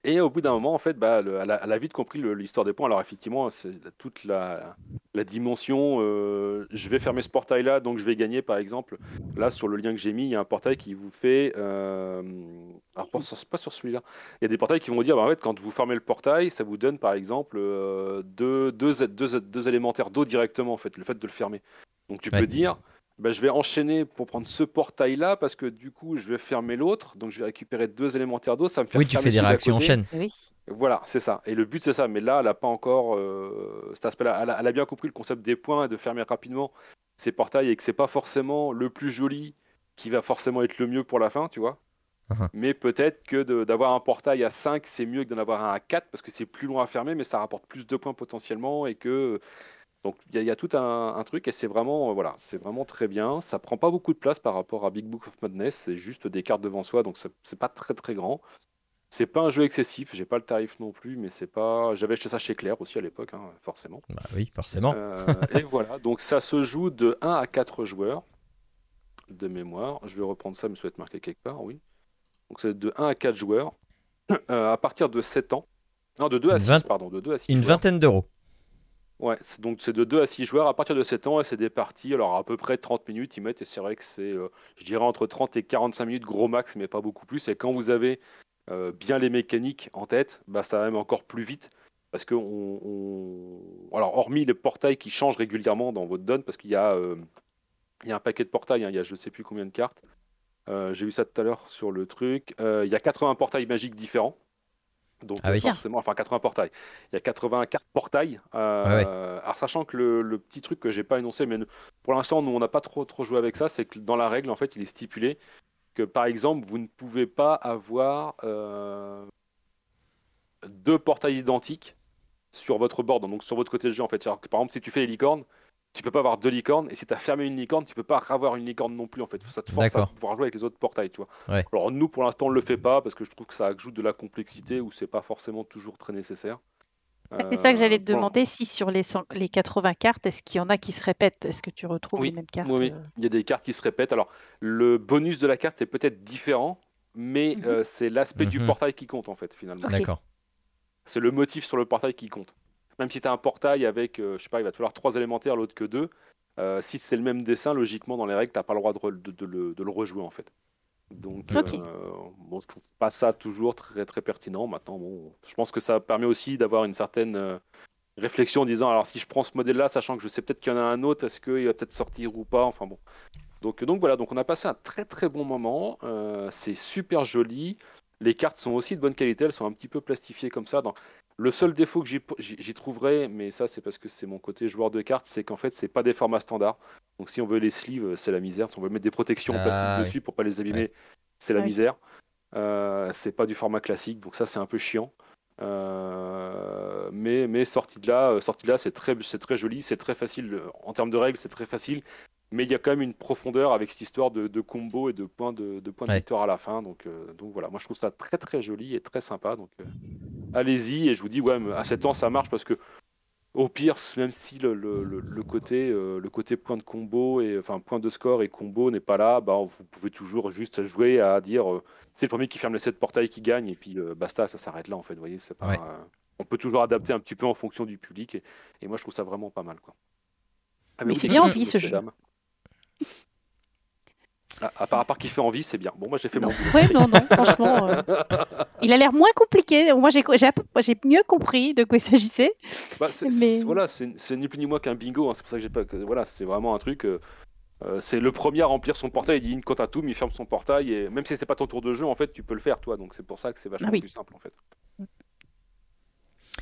et au bout d'un moment, en fait, bah, elle, a, vite compris l'histoire des points. Alors, effectivement, c'est toute la, dimension. Euh, je vais fermer ce portail-là, donc je vais gagner, par exemple. Là, sur le lien que j'ai mis, il y a un portail qui vous fait. Euh, alors, pas sur, pas sur celui-là. Il y a des portails qui vont vous dire, bah, en fait, quand vous fermez le portail, ça vous donne, par exemple, euh, deux, deux, deux, élémentaires d'eau directement, en fait, le fait de le fermer. Donc, tu peux dire. Bah, je vais enchaîner pour prendre ce portail-là parce que du coup, je vais fermer l'autre. Donc, je vais récupérer deux élémentaires d'eau. Ça me fait Oui, tu fais des réactions en chaîne. Voilà, c'est ça. Et le but, c'est ça. Mais là, elle n'a pas encore euh, cet aspect-là. Elle, a bien compris le concept des points et de fermer rapidement ces portails et que c'est pas forcément le plus joli qui va forcément être le mieux pour la fin, tu vois. Uh-huh. Mais peut-être que d'avoir un portail à 5, c'est mieux que d'en avoir un à 4 parce que c'est plus long à fermer, mais ça rapporte plus de points potentiellement et que donc il y, a tout un, truc et c'est vraiment euh, voilà, c'est vraiment très bien. Ça prend pas beaucoup de place par rapport à Big Book of Madness, c'est juste des cartes devant soi, donc c'est pas très très grand. C'est pas un jeu excessif, j'ai pas le tarif non plus, mais c'est pas. J'avais acheté ça chez Claire aussi à l'époque, hein, forcément. Bah oui, forcément. Euh, et voilà, donc ça se joue de 1 à 4 joueurs de mémoire. Je vais reprendre ça, me souhaite marquer quelque part, oui. Donc c'est de 1 à 4 joueurs euh, à partir de 7 ans. Non, de 2 à 6, pardon, de 2 à 6 Une vingtaine d'euros. Ouais, donc c'est de 2 à 6 joueurs à partir de 7 ans et c'est des parties, alors à peu près 30 minutes ils mettent et c'est vrai que c'est, euh, je dirais entre 30 et 45 minutes gros max mais pas beaucoup plus. Et quand vous avez euh, bien les mécaniques en tête, bah ça va même encore plus vite parce que on, alors hormis les portails qui changent régulièrement dans votre donne parce qu'il y a, euh, y a un paquet de portails, hein, il y a je sais plus combien de cartes, j'ai vu ça tout à l'heure sur le truc, il y a 80 portails magiques différents donc ah forcément, enfin 80 portails. Il y a 80 cartes portails. Euh, alors sachant que le, petit truc que j'ai pas énoncé, mais pour l'instant nous on n'a pas trop trop joué avec ça, c'est que dans la règle en fait il est stipulé que par exemple vous ne pouvez pas avoir euh, deux portails identiques sur votre board, donc sur votre côté de jeu en fait. par exemple si tu fais les licornes, tu peux pas avoir deux licornes et si tu as fermé une licorne, tu peux pas avoir une licorne non plus en fait. Ça te force à pouvoir jouer avec les autres portails, tu vois. Alors nous pour l'instant on le fait pas parce que je trouve que ça ajoute de la complexité ou c'est pas forcément toujours très nécessaire. C'est ça que j'allais te euh, demander si sur les, les 80 cartes, est-ce qu'il y en a qui se répètent? Est-ce que tu retrouves les mêmes cartes Oui, euh? Il y a des cartes qui se répètent. Alors le bonus de la carte est peut-être différent, mais mhm. euh, c'est l'aspect du mhm. portail qui compte en fait finalement. D'accord. C'est le motif sur le portail qui compte. Même si tu as un portail avec, euh, je sais pas, il va te falloir trois élémentaires, l'autre que deux. Euh, si c'est le même dessin, logiquement, dans les règles, tu n'as pas le droit de, le, rejouer en fait. Donc, euh, bon, je trouve pas ça toujours très, très pertinent. Maintenant, bon, je pense que ça permet aussi d'avoir une certaine réflexion en disant alors, si je prends ce modèle-là, sachant que je sais peut-être qu'il y en a un autre, est-ce qu'il va peut-être sortir ou pas? Enfin bon. Donc, donc voilà, donc on a passé un très très bon moment. c'est super joli. Les cartes sont aussi de bonne qualité, elles sont un petit peu plastifiées comme ça. Donc, le seul défaut que j'y trouverais, mais ça c'est parce que c'est mon côté joueur de cartes, c'est qu'en fait c'est pas des formats standards. Donc si on veut les sleeves, c'est la misère. Si on veut mettre des protections en ah, plastique dessus pour pas les abîmer, c'est la misère. Euh, c'est pas du format classique, donc ça c'est un peu chiant. Euh, mais, mais sorti de là, euh, sorti de là, c'est très, c'est très joli, c'est très facile en termes de règles, c'est très facile mais il y a quand même une profondeur avec cette histoire de, combo et de points de, points de victoire à la fin. Donc, euh, donc voilà, moi je trouve ça très très joli et très sympa. Donc euh, allez-y et je vous dis ouais, à 7 ans ça marche parce que au pire, même si le, le, côté, euh, le côté point de combo et enfin point de score et combo n'est pas là, bah, vous pouvez toujours juste jouer à dire c'est le premier qui ferme les 7 portails qui gagne et puis basta, ça s'arrête là en fait. Vous voyez, c'est pas, on peut toujours adapter un petit peu en fonction du public et, et moi je trouve ça vraiment pas mal quoi. Ah, mais, il fait bien envie ce jeu. Ah, à, part, à part qu'il fait envie, c'est bien. Bon, moi j'ai fait mon. Ouais, non, non, franchement. Euh, il a l'air moins compliqué. Moi j'ai mieux compris de quoi il s'agissait. Bah, mais... Voilà, c'est ni plus ni moins qu'un bingo. Hein. C'est pour ça que j'ai pas. Voilà, c'est vraiment un truc. Euh, euh, c'est le premier à remplir son portail. Il dit une à tout, il ferme son portail. Et même si c'est pas ton tour de jeu, en fait, tu peux le faire toi. Donc c'est pour ça que c'est vachement ah plus simple en fait.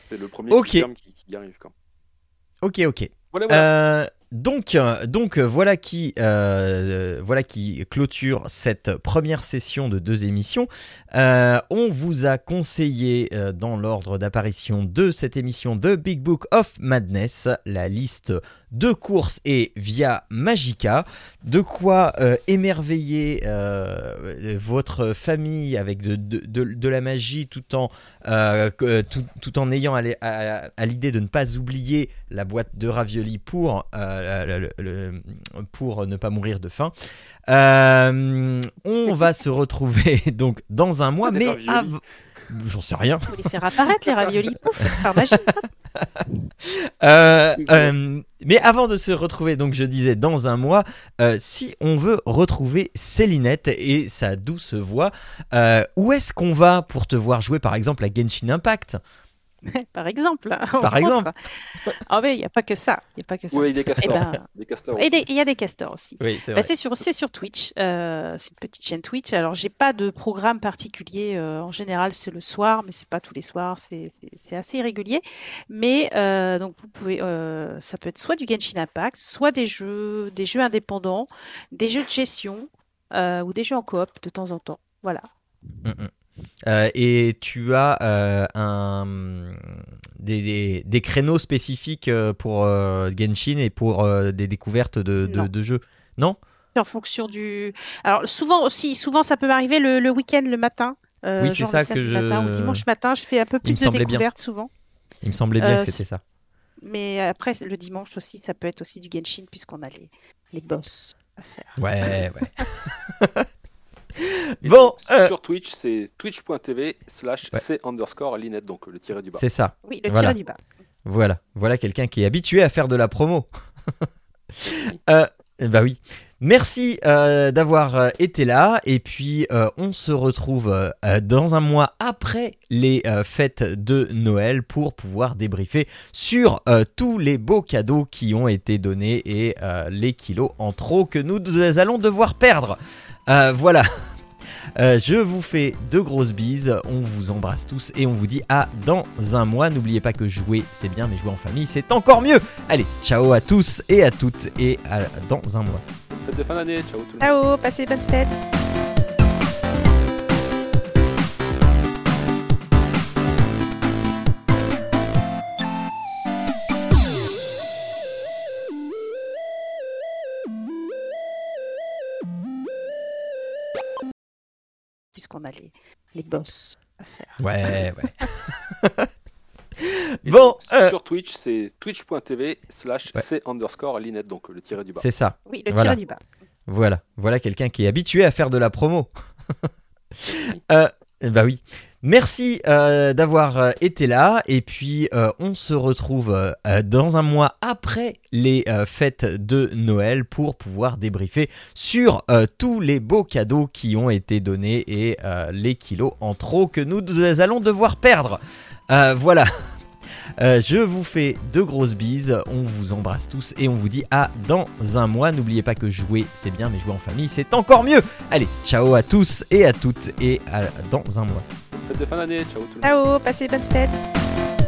C'est le premier qui, qui, arrive. Quand. Ok, ok. Voilà, euh, donc euh, voilà qui, euh, voilà qui clôture cette première session de deux émissions. on vous a conseillé dans l'ordre d'apparition de cette émission The Big Book of Madness, la liste de courses et via Magica, de quoi émerveiller votre famille avec de, de, la magie tout en, tout, en ayant à, l'idée de ne pas oublier la boîte de raviolis pour pour ne pas mourir de faim. Euh, on va se retrouver donc dans un mois, mais J'en sais rien. Vous les faire apparaître les raviolis, pouf, par magie. Euh, euh, mais avant de se retrouver, donc je disais dans un mois, si on veut retrouver Célinette et sa douce voix, où est-ce qu'on va pour te voir jouer par exemple à Genshin Impact? Par exemple. Par exemple. Ah oui, il n'y a pas que ça. Il y a pas que ça. Oui, des castors. Eh ben, des castors et il y a des castors aussi. Oui, c'est bah, sur, sur Twitch. Euh, c'est une petite chaîne Twitch. Alors, j'ai pas de programme particulier. Euh, en général, c'est le soir, mais c'est pas tous les soirs. C'est assez irrégulier. Mais euh, donc, vous pouvez, ça peut être soit du Genshin Impact, soit des jeux, des jeux indépendants, des jeux de gestion ou des jeux en coop de temps en temps. Voilà. Mm, mm. Euh, et tu as euh, un, des, des, créneaux spécifiques euh, pour Genshin et pour des découvertes de, de, jeux Non? En fonction du. Alors souvent aussi, souvent ça peut m'arriver le, le week-end, le matin. oui, c'est ça que je. Matin, ou dimanche matin, je fais un peu plus de découvertes souvent. Il me semblait bien que c'était ça. Mais après, le dimanche aussi, ça peut être aussi du Genshin puisqu'on a les, les boss à faire. Ouais, ouais. bon, euh, sur Twitch, c'est twitch.tv slash c underscore linette, donc le tiré du bas. C'est ça. Oui, le tiré du bas. Voilà, voilà quelqu'un qui est habitué à faire de la promo. euh, bah oui. Merci euh, d'avoir euh, été là et puis on se retrouve dans un mois après les fêtes de Noël pour pouvoir débriefer sur tous les beaux cadeaux qui ont été donnés et les kilos en trop que nous allons devoir perdre. voilà. Euh, je vous fais de grosses bises, on vous embrasse tous et on vous dit à dans un mois. N'oubliez pas que jouer c'est bien, mais jouer en famille c'est encore mieux. Allez, ciao à tous et à toutes et à dans un mois. Fête de fin d'année, ciao tout le monde. Ciao, passez bonne fête. puisqu'on a les, les boss à faire. Ouais, ouais. Bon, euh, sur Twitch, c'est twitch.tv slash c underscore linette, donc le tiré du bas. C'est ça. Oui, le tiré du bas. Voilà, voilà quelqu'un qui est habitué à faire de la promo. euh, bah oui. Merci euh, d'avoir euh, été là et puis euh, on se retrouve dans un mois après les fêtes de Noël pour pouvoir débriefer sur tous les beaux cadeaux qui ont été donnés et les kilos en trop que nous allons devoir perdre. voilà. je vous fais de grosses bises, on vous embrasse tous et on vous dit à dans un mois. N'oubliez pas que jouer c'est bien, mais jouer en famille c'est encore mieux. Allez, ciao à tous et à toutes et à dans un mois de fin d'année. Ciao tout le monde. Ciao, passez de bonnes fêtes.